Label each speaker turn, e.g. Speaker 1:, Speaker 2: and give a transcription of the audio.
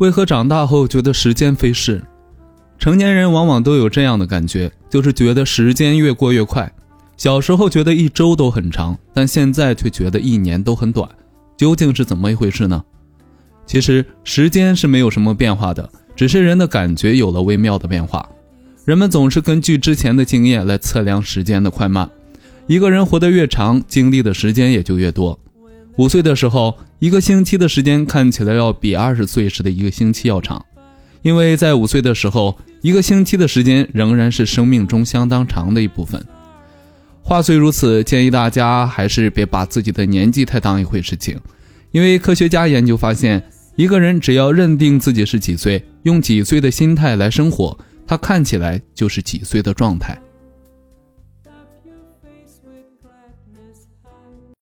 Speaker 1: 为何长大后觉得时间飞逝？成年人往往都有这样的感觉，就是觉得时间越过越快。小时候觉得一周都很长，但现在却觉得一年都很短，究竟是怎么一回事呢？其实时间是没有什么变化的，只是人的感觉有了微妙的变化。人们总是根据之前的经验来测量时间的快慢。一个人活得越长，经历的时间也就越多。五岁的时候，一个星期的时间看起来要比二十岁时的一个星期要长，因为在五岁的时候，一个星期的时间仍然是生命中相当长的一部分。话虽如此，建议大家还是别把自己的年纪太当一回事情，因为科学家研究发现，一个人只要认定自己是几岁，用几岁的心态来生活，他看起来就是几岁的状态。